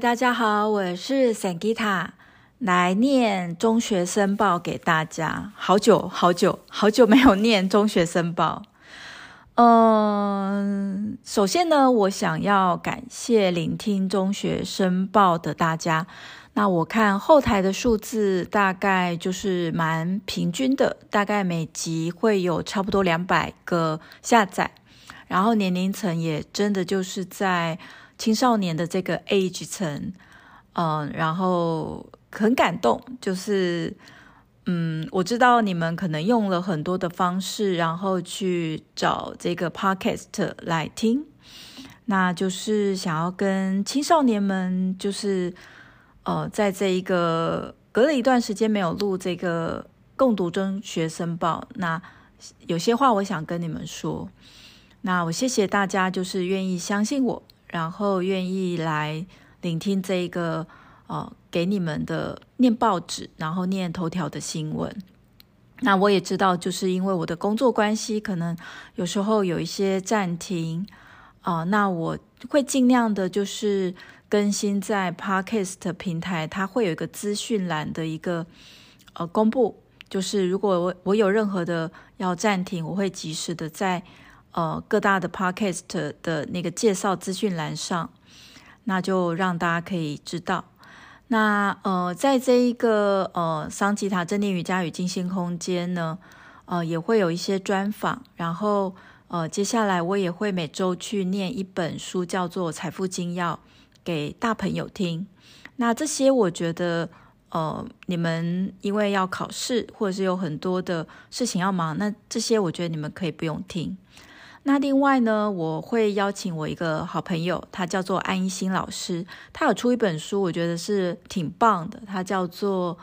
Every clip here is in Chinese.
大家好，我是 Sangita，来念中学生报给大家。好久好久好久没有念中学生报。嗯，首先呢，我想要感谢聆听中学生报的大家。那我看后台的数字大概就是蛮平均的，大概每集会有差不多两百个下载，然后年龄层也真的就是在。青少年的这个 age 层，嗯，然后很感动，就是，嗯，我知道你们可能用了很多的方式，然后去找这个 podcast 来听，那就是想要跟青少年们，就是，呃，在这一个隔了一段时间没有录这个共读中学生报，那有些话我想跟你们说，那我谢谢大家，就是愿意相信我。然后愿意来聆听这一个呃给你们的念报纸，然后念头条的新闻。那我也知道，就是因为我的工作关系，可能有时候有一些暂停啊、呃。那我会尽量的，就是更新在 Podcast 平台，它会有一个资讯栏的一个呃公布。就是如果我我有任何的要暂停，我会及时的在。呃，各大的 podcast 的那个介绍资讯栏上，那就让大家可以知道。那呃，在这一个呃桑吉塔正念瑜伽与静心空间呢，呃，也会有一些专访。然后呃，接下来我也会每周去念一本书，叫做《财富精要》，给大朋友听。那这些我觉得，呃，你们因为要考试，或者是有很多的事情要忙，那这些我觉得你们可以不用听。那另外呢，我会邀请我一个好朋友，他叫做安一新老师，他有出一本书，我觉得是挺棒的，他叫做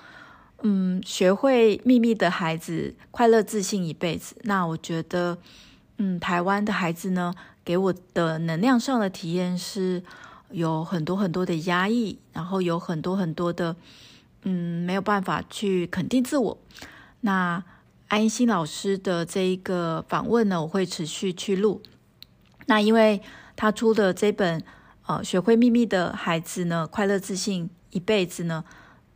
嗯，学会秘密的孩子，快乐自信一辈子。那我觉得，嗯，台湾的孩子呢，给我的能量上的体验是有很多很多的压抑，然后有很多很多的嗯，没有办法去肯定自我。那安心老师的这一个访问呢，我会持续去录。那因为他出的这本呃《学会秘密的孩子呢，快乐自信一辈子》呢，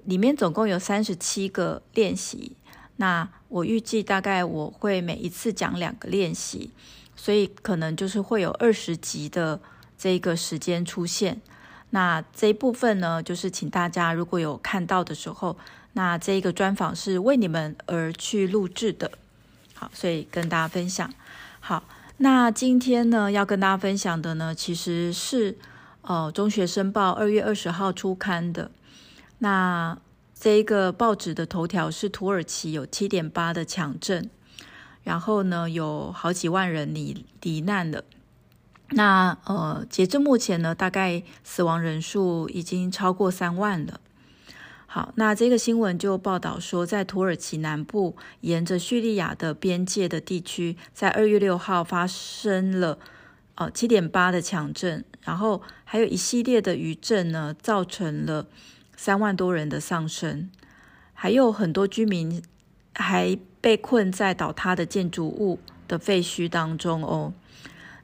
里面总共有三十七个练习。那我预计大概我会每一次讲两个练习，所以可能就是会有二十集的这个时间出现。那这一部分呢，就是请大家如果有看到的时候。那这一个专访是为你们而去录制的，好，所以跟大家分享。好，那今天呢，要跟大家分享的呢，其实是呃《中学生报》二月二十号出刊的。那这一个报纸的头条是土耳其有七点八的强震，然后呢，有好几万人罹罹难了。那呃，截至目前呢，大概死亡人数已经超过三万了。好，那这个新闻就报道说，在土耳其南部沿着叙利亚的边界的地区，在二月六号发生了呃七点八的强震，然后还有一系列的余震呢，造成了三万多人的丧生，还有很多居民还被困在倒塌的建筑物的废墟当中哦。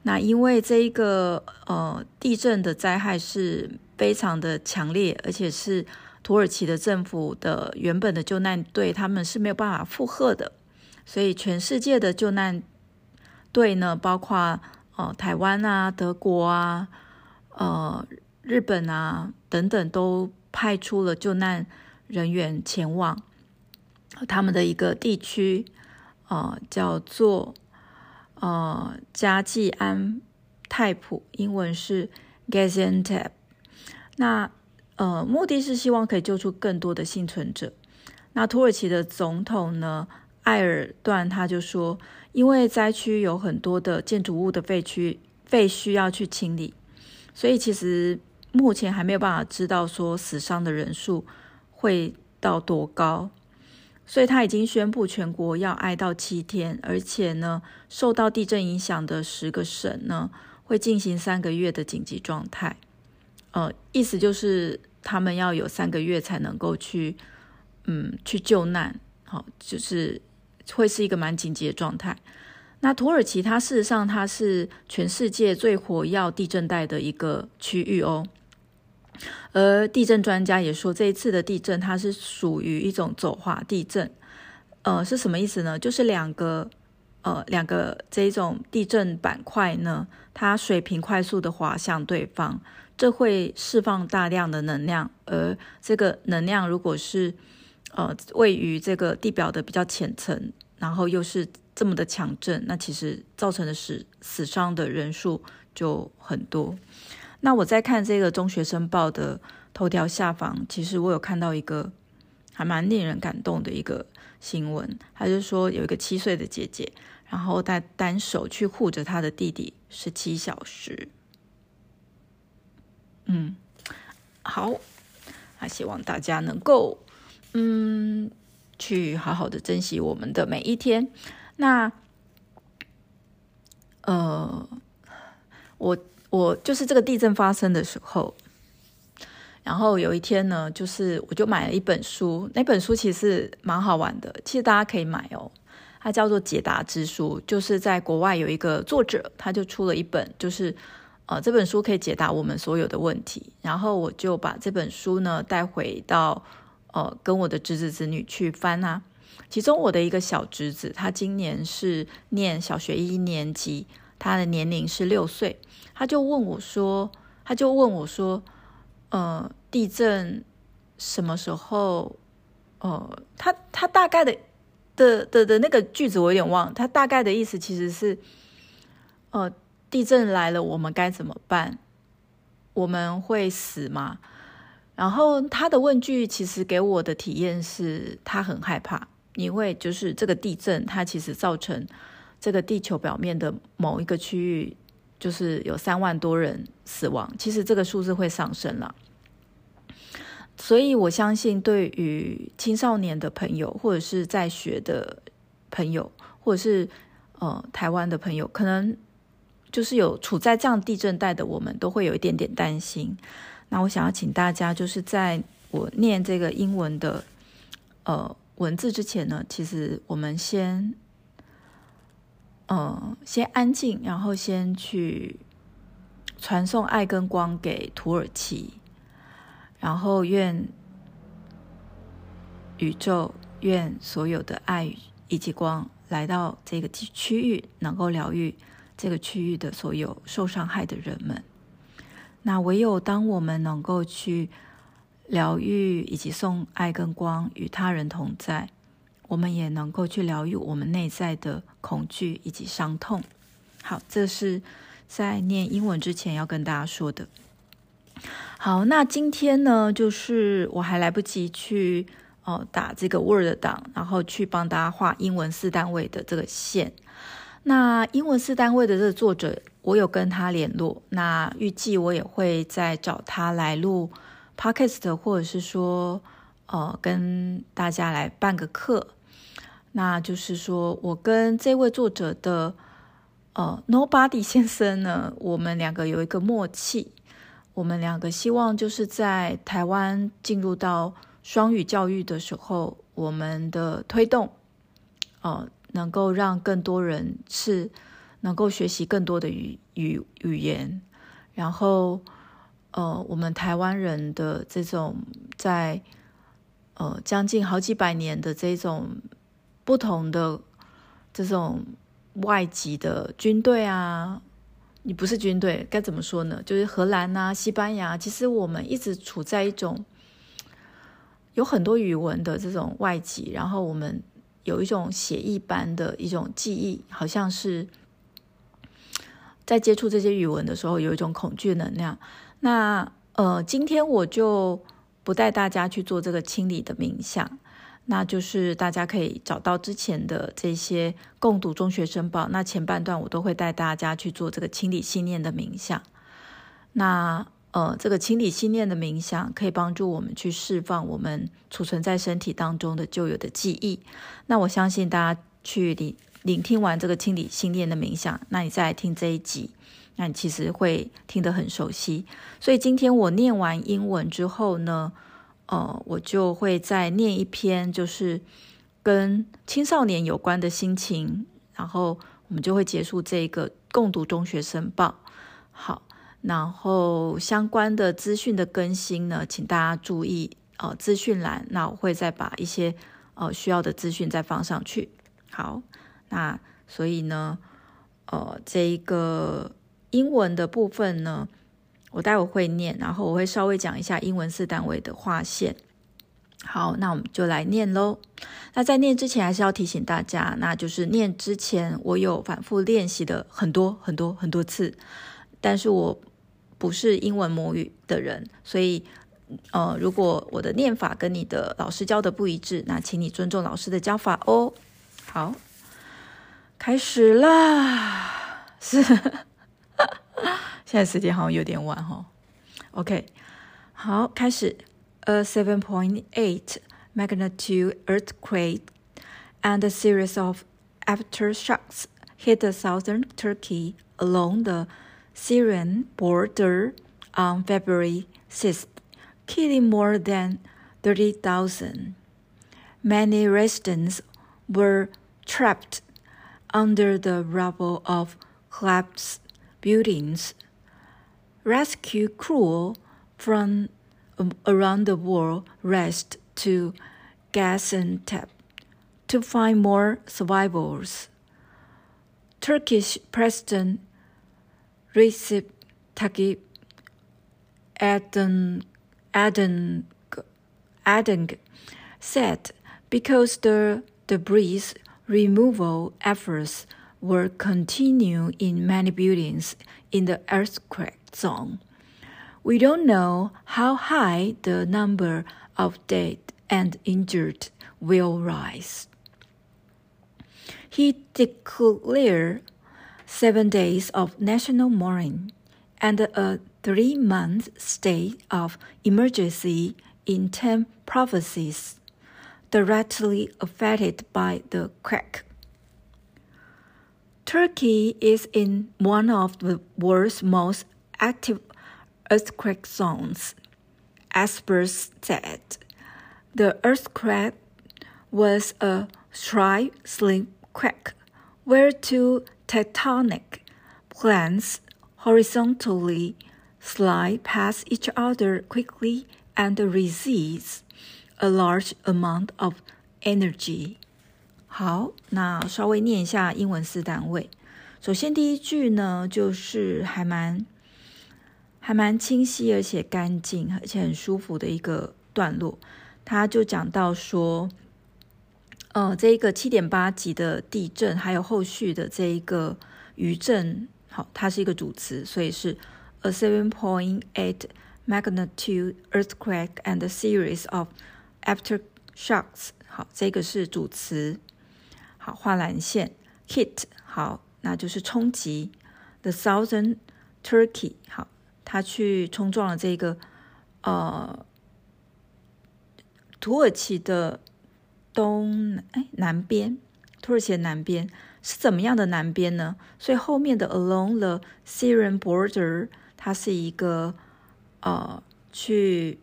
那因为这一个呃地震的灾害是非常的强烈，而且是。土耳其的政府的原本的救难队，他们是没有办法负荷的，所以全世界的救难队呢，包括呃台湾啊、德国啊、呃日本啊等等，都派出了救难人员前往他们的一个地区，呃叫做呃加济安泰普，英文是 Gaziantep。那呃，目的是希望可以救出更多的幸存者。那土耳其的总统呢，埃尔段他就说，因为灾区有很多的建筑物的废墟废墟要去清理，所以其实目前还没有办法知道说死伤的人数会到多高。所以他已经宣布全国要哀悼七天，而且呢，受到地震影响的十个省呢，会进行三个月的紧急状态。呃，意思就是他们要有三个月才能够去，嗯，去救难，好，就是会是一个蛮紧急的状态。那土耳其它事实上它是全世界最活跃地震带的一个区域哦。而地震专家也说，这一次的地震它是属于一种走滑地震。呃，是什么意思呢？就是两个呃两个这种地震板块呢，它水平快速的滑向对方，这会释放大量的能量。而这个能量如果是呃位于这个地表的比较浅层，然后又是这么的强震，那其实造成的死死伤的人数就很多。那我在看这个中学生报的头条下方，其实我有看到一个还蛮令人感动的一个新闻，他就说有一个七岁的姐姐，然后带单手去护着她的弟弟十七小时。嗯，好，那希望大家能够嗯去好好的珍惜我们的每一天。那呃，我。我就是这个地震发生的时候，然后有一天呢，就是我就买了一本书，那本书其实蛮好玩的，其实大家可以买哦。它叫做《解答之书》，就是在国外有一个作者，他就出了一本，就是呃这本书可以解答我们所有的问题。然后我就把这本书呢带回到呃跟我的侄子侄女去翻啊。其中我的一个小侄子，他今年是念小学一年级，他的年龄是六岁。他就问我说：“他就问我说，呃，地震什么时候？呃，他他大概的的的的那个句子我有点忘。他大概的意思其实是，呃，地震来了，我们该怎么办？我们会死吗？然后他的问句其实给我的体验是他很害怕，因为就是这个地震，它其实造成这个地球表面的某一个区域。”就是有三万多人死亡，其实这个数字会上升了。所以我相信，对于青少年的朋友，或者是在学的朋友，或者是呃台湾的朋友，可能就是有处在这样地震带的，我们都会有一点点担心。那我想要请大家，就是在我念这个英文的呃文字之前呢，其实我们先。嗯，先安静，然后先去传送爱跟光给土耳其，然后愿宇宙、愿所有的爱以及光来到这个区域，能够疗愈这个区域的所有受伤害的人们。那唯有当我们能够去疗愈以及送爱跟光与他人同在。我们也能够去疗愈我们内在的恐惧以及伤痛。好，这是在念英文之前要跟大家说的。好，那今天呢，就是我还来不及去哦打这个 Word 档，然后去帮大家画英文四单位的这个线。那英文四单位的这个作者，我有跟他联络，那预计我也会再找他来录 Podcast，或者是说呃跟大家来办个课。那就是说，我跟这位作者的呃，Nobody 先生呢，我们两个有一个默契。我们两个希望就是在台湾进入到双语教育的时候，我们的推动，呃，能够让更多人是能够学习更多的语语语言，然后呃，我们台湾人的这种在呃将近好几百年的这种。不同的这种外籍的军队啊，你不是军队，该怎么说呢？就是荷兰啊、西班牙，其实我们一直处在一种有很多语文的这种外籍，然后我们有一种血液般的一种记忆，好像是在接触这些语文的时候有一种恐惧能量。那呃，今天我就不带大家去做这个清理的冥想。那就是大家可以找到之前的这些共读中学生报，那前半段我都会带大家去做这个清理信念的冥想。那呃，这个清理信念的冥想可以帮助我们去释放我们储存在身体当中的旧有的记忆。那我相信大家去聆聆听完这个清理信念的冥想，那你再来听这一集，那你其实会听得很熟悉。所以今天我念完英文之后呢，呃，我就会再念一篇，就是跟青少年有关的心情，然后我们就会结束这个共读中学生报。好，然后相关的资讯的更新呢，请大家注意呃资讯栏，那我会再把一些呃需要的资讯再放上去。好，那所以呢，呃，这一个英文的部分呢，我待会会念，然后我会稍微讲一下英文四单位的划线。好，那我们就来念喽。那在念之前，还是要提醒大家，那就是念之前我有反复练习的很多很多很多次，但是我。不是英文母语的人，所以，呃，如果我的念法跟你的老师教的不一致，那请你尊重老师的教法哦。好，开始啦！是，现在时间好像有点晚哈、哦。OK，好，开始。A seven point eight magnitude earthquake and a series of aftershocks hit the southern Turkey along the Syrian border on February 6th, killing more than 30,000. Many residents were trapped under the rubble of collapsed buildings. Rescue crew from around the world raced to Gaziantep to find more survivors. Turkish President Recep Tayyip Erdogan, Erdogan said because the debris removal efforts were continuing in many buildings in the earthquake zone. We don't know how high the number of dead and injured will rise. He declared seven days of national mourning, and a three month state of emergency in 10 provinces directly affected by the quake. Turkey is in one of the world's most active earthquake zones. Experts said the earthquake was a tri-slip quake where two tectonic planes horizontally slide past each other quickly and release a large amount of energy. 好，那稍微念一下英文四单位。首先第一句呢，就是还蛮还蛮清晰，而且干净，而且很舒服的一个段落。他就讲到说。呃，这一个七点八级的地震，还有后续的这一个余震，好，它是一个主词，所以是 a seven point eight magnitude earthquake and a series of aftershocks，好，这个是主词，好，画蓝线 hit，好，那就是冲击 the southern Turkey，好，它去冲撞了这个呃土耳其的。东哎南边，土耳其的南边是怎么样的南边呢？所以后面的 along the Syrian border，它是一个呃去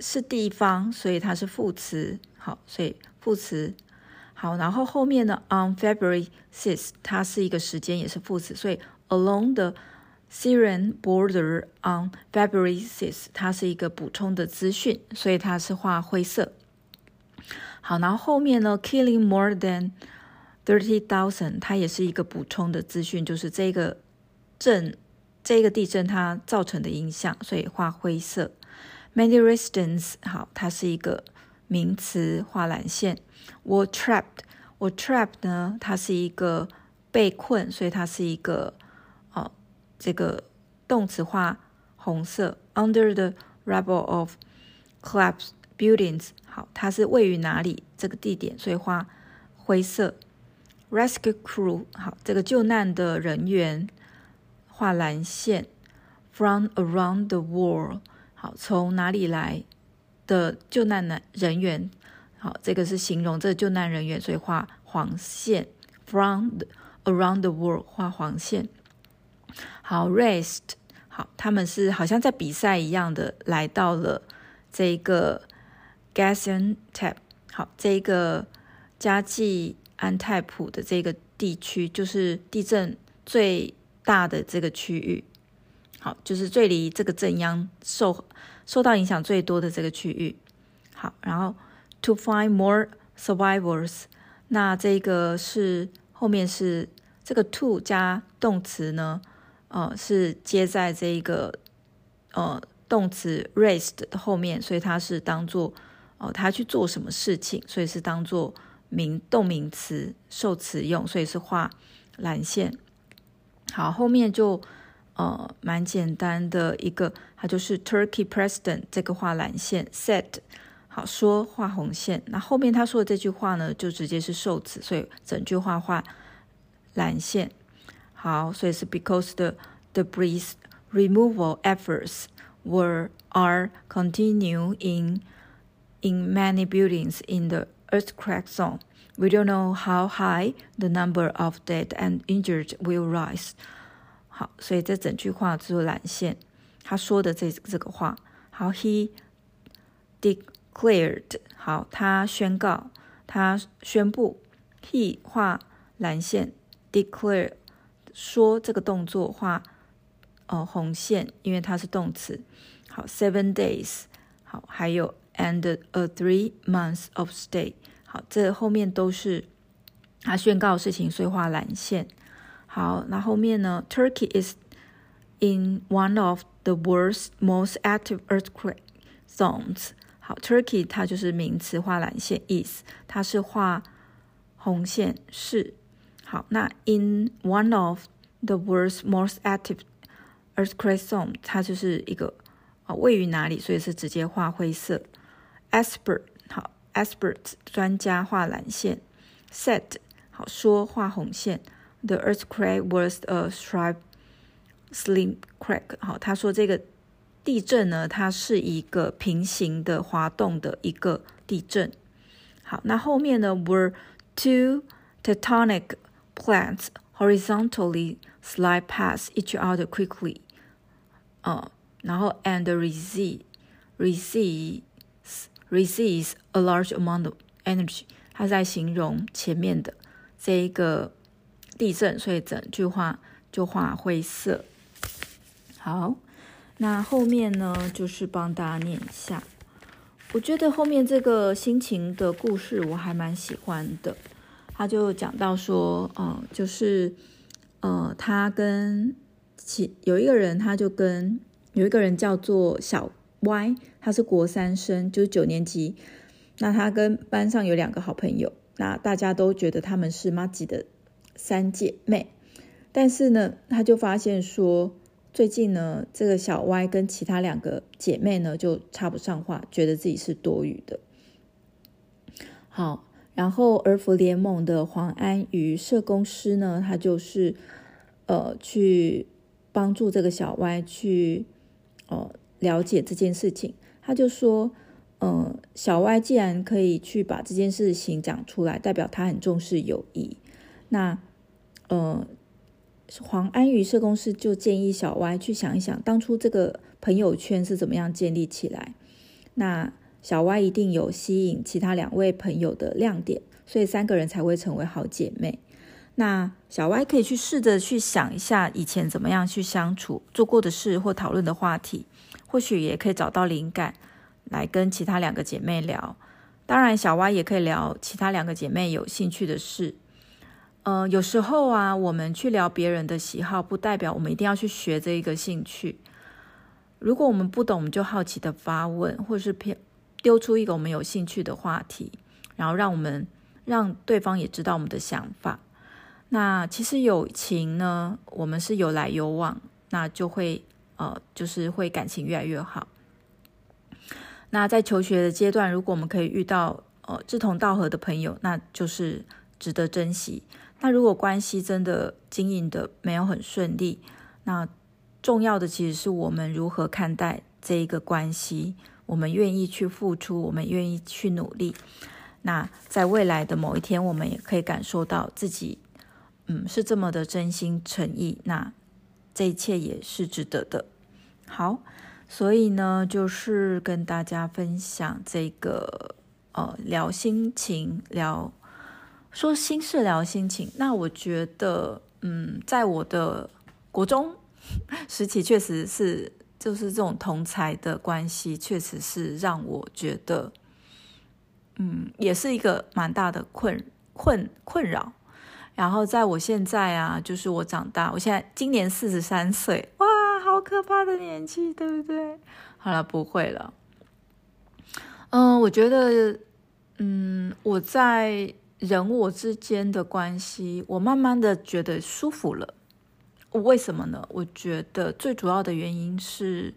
是地方，所以它是副词。好，所以副词好。然后后面呢，on February sixth，它是一个时间，也是副词。所以 along the Syrian border on February sixth，它是一个补充的资讯，所以它是画灰色。好，然后后面呢，killing more than thirty thousand，它也是一个补充的资讯，就是这个震，这个地震它造成的影响，所以画灰色。Many residents，好，它是一个名词，画蓝线。were trapped，were trapped 呢，它是一个被困，所以它是一个哦，这个动词画红色。Under the rubble of collapse buildings。好，它是位于哪里？这个地点，所以画灰色。Rescue crew，好，这个救难的人员画蓝线。From around the world，好，从哪里来的救难的人员？好，这个是形容这个救难人员，所以画黄线。From around the world，画黄线。好，raced，好，他们是好像在比赛一样的来到了这个。G a s i a n t e p 好，这个加济安泰普的这个地区，就是地震最大的这个区域。好，就是最离这个震央受受到影响最多的这个区域。好，然后 to find more survivors，那这个是后面是这个 to 加动词呢，呃，是接在这个呃动词 raised 的后面，所以它是当做哦，他去做什么事情，所以是当做名动名词受词用，所以是画蓝线。好，后面就呃蛮简单的一个，它就是 Turkey President 这个画蓝线 said，好说画红线。那后面他说的这句话呢，就直接是受词，所以整句话画蓝线。好，所以是 because the debris removal efforts were are continue in g in many buildings in the earthquake zone. We don't know how high the number of dead and injured will rise. 好，所以这整句话就是蓝线。他说的这这个话，好，he declared，好，他宣告，他宣布，he 画蓝线，declare 说这个动作画哦红线，因为它是动词。好，seven days，好，还有。 And a three months of stay，好，这后面都是他宣告的事情，所以画蓝线。好，那后面呢？Turkey is in one of the world's most active earthquake zones。好，Turkey 它就是名词，画蓝线。is 它是画红线，是。好，那 in one of the world's most active earthquake zones，它就是一个啊位于哪里，所以是直接画灰色。 Expert 好，expert 专家画蓝线。Said 好说画红线。The earthquake was a sharp slim crack 好，他说这个地震呢，它是一个平行的滑动的一个地震。好，那后面呢，were two tectonic plates horizontally slide past each other quickly。呃，然后 and recede recede Receives a large amount of energy，它在形容前面的这一个地震，所以整句话就画灰色。好，那后面呢，就是帮大家念一下。我觉得后面这个心情的故事我还蛮喜欢的。他就讲到说，呃，就是呃，他跟其有一个人，他就跟有一个人叫做小。Y，他是国三生，就是九年级。那他跟班上有两个好朋友，那大家都觉得他们是麻吉的三姐妹。但是呢，他就发现说，最近呢，这个小 Y 跟其他两个姐妹呢就插不上话，觉得自己是多余的。好，然后儿福联盟的黄安瑜社工师呢，他就是呃去帮助这个小 Y 去呃。了解这件事情，他就说：“嗯、呃，小歪既然可以去把这件事情讲出来，代表他很重视友谊。那，呃，黄安瑜社工师就建议小歪去想一想，当初这个朋友圈是怎么样建立起来。那小歪一定有吸引其他两位朋友的亮点，所以三个人才会成为好姐妹。那小歪可以去试着去想一下以前怎么样去相处，做过的事或讨论的话题。”或许也可以找到灵感，来跟其他两个姐妹聊。当然，小蛙也可以聊其他两个姐妹有兴趣的事。呃，有时候啊，我们去聊别人的喜好，不代表我们一定要去学这一个兴趣。如果我们不懂，我们就好奇的发问，或是偏丢出一个我们有兴趣的话题，然后让我们让对方也知道我们的想法。那其实友情呢，我们是有来有往，那就会。呃，就是会感情越来越好。那在求学的阶段，如果我们可以遇到呃志同道合的朋友，那就是值得珍惜。那如果关系真的经营的没有很顺利，那重要的其实是我们如何看待这一个关系，我们愿意去付出，我们愿意去努力。那在未来的某一天，我们也可以感受到自己，嗯，是这么的真心诚意。那。这一切也是值得的。好，所以呢，就是跟大家分享这个呃，聊心情，聊说心事，聊心情。那我觉得，嗯，在我的国中 时期确实是，就是这种同才的关系，确实是让我觉得，嗯，也是一个蛮大的困困困扰。然后在我现在啊，就是我长大，我现在今年四十三岁，哇，好可怕的年纪，对不对？好了，不会了。嗯、我觉得，嗯，我在人我之间的关系，我慢慢的觉得舒服了。为什么呢？我觉得最主要的原因是，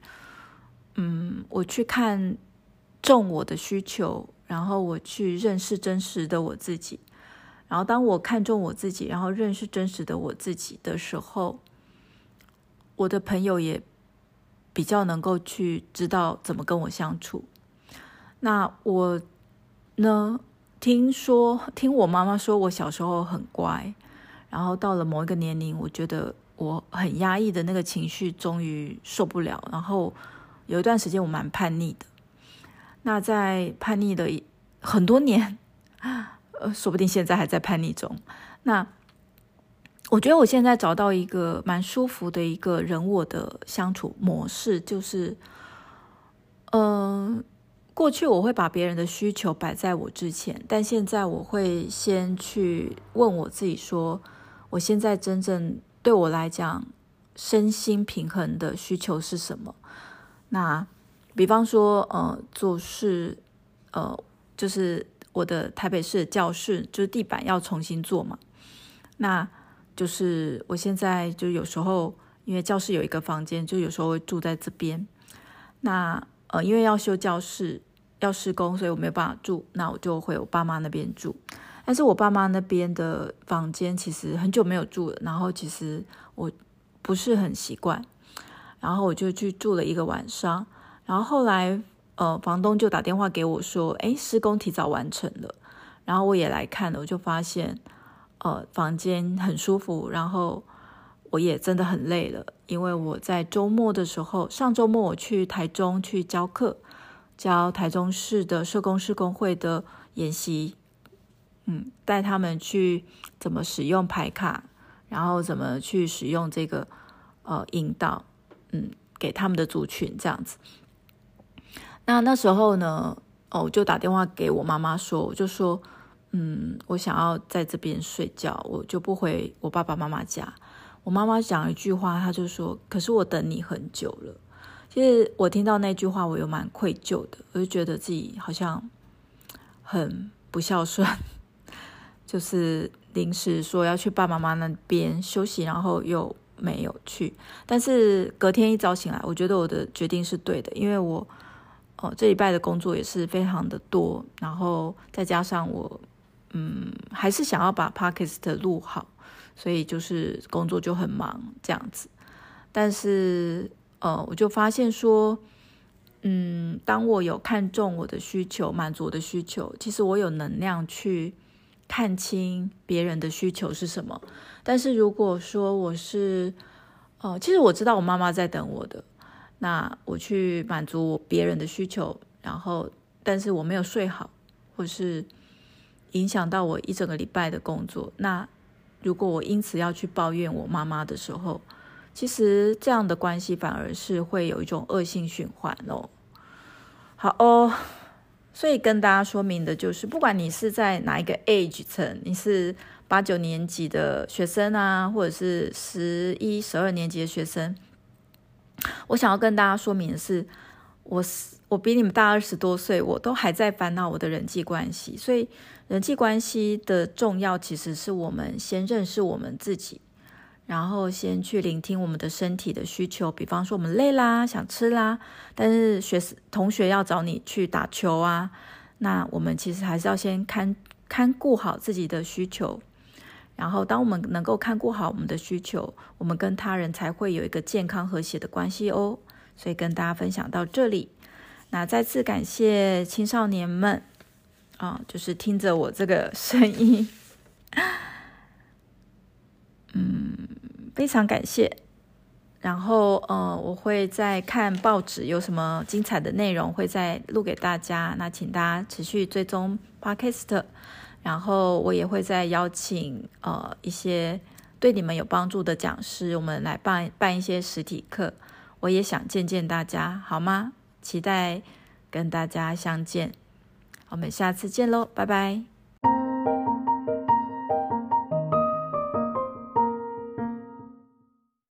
嗯，我去看重我的需求，然后我去认识真实的我自己。然后当我看中我自己，然后认识真实的我自己的时候，我的朋友也比较能够去知道怎么跟我相处。那我呢，听说听我妈妈说，我小时候很乖，然后到了某一个年龄，我觉得。我很压抑的那个情绪终于受不了，然后有一段时间我蛮叛逆的。那在叛逆的很多年，呃，说不定现在还在叛逆中。那我觉得我现在找到一个蛮舒服的一个人我的相处模式，就是，嗯、过去我会把别人的需求摆在我之前，但现在我会先去问我自己说，我现在真正。对我来讲，身心平衡的需求是什么？那比方说，呃，做事，呃，就是我的台北市的教室，就是地板要重新做嘛。那就是我现在就有时候，因为教室有一个房间，就有时候会住在这边。那呃，因为要修教室，要施工，所以我没有办法住，那我就回我爸妈那边住。但是我爸妈那边的房间其实很久没有住了，然后其实我不是很习惯，然后我就去住了一个晚上，然后后来呃房东就打电话给我说，哎，施工提早完成了，然后我也来看了，我就发现呃房间很舒服，然后我也真的很累了，因为我在周末的时候，上周末我去台中去教课，教台中市的社工师工会的研习。嗯，带他们去怎么使用牌卡，然后怎么去使用这个呃引导，嗯，给他们的族群这样子。那那时候呢，哦，我就打电话给我妈妈说，我就说，嗯，我想要在这边睡觉，我就不回我爸爸妈妈家。我妈妈讲一句话，她就说：“可是我等你很久了。”其实我听到那句话，我又蛮愧疚的，我就觉得自己好像很不孝顺。就是临时说要去爸妈妈那边休息，然后又没有去。但是隔天一早醒来，我觉得我的决定是对的，因为我哦这礼拜的工作也是非常的多，然后再加上我嗯还是想要把 Podcast 录好，所以就是工作就很忙这样子。但是呃我就发现说，嗯，当我有看中我的需求，满足我的需求，其实我有能量去。看清别人的需求是什么，但是如果说我是，哦，其实我知道我妈妈在等我的，那我去满足别人的需求，然后但是我没有睡好，或是影响到我一整个礼拜的工作，那如果我因此要去抱怨我妈妈的时候，其实这样的关系反而是会有一种恶性循环哦。好哦。所以跟大家说明的就是，不管你是在哪一个 age 层，你是八九年级的学生啊，或者是十一、十二年级的学生，我想要跟大家说明的是，我是我比你们大二十多岁，我都还在烦恼我的人际关系。所以人际关系的重要，其实是我们先认识我们自己。然后先去聆听我们的身体的需求，比方说我们累啦，想吃啦，但是学同学要找你去打球啊，那我们其实还是要先看看顾好自己的需求。然后当我们能够看顾好我们的需求，我们跟他人才会有一个健康和谐的关系哦。所以跟大家分享到这里，那再次感谢青少年们啊，就是听着我这个声音。嗯，非常感谢。然后，呃，我会再看报纸有什么精彩的内容，会再录给大家。那请大家持续追踪 Podcast，然后我也会再邀请呃一些对你们有帮助的讲师，我们来办办一些实体课。我也想见见大家，好吗？期待跟大家相见。我们下次见喽，拜拜。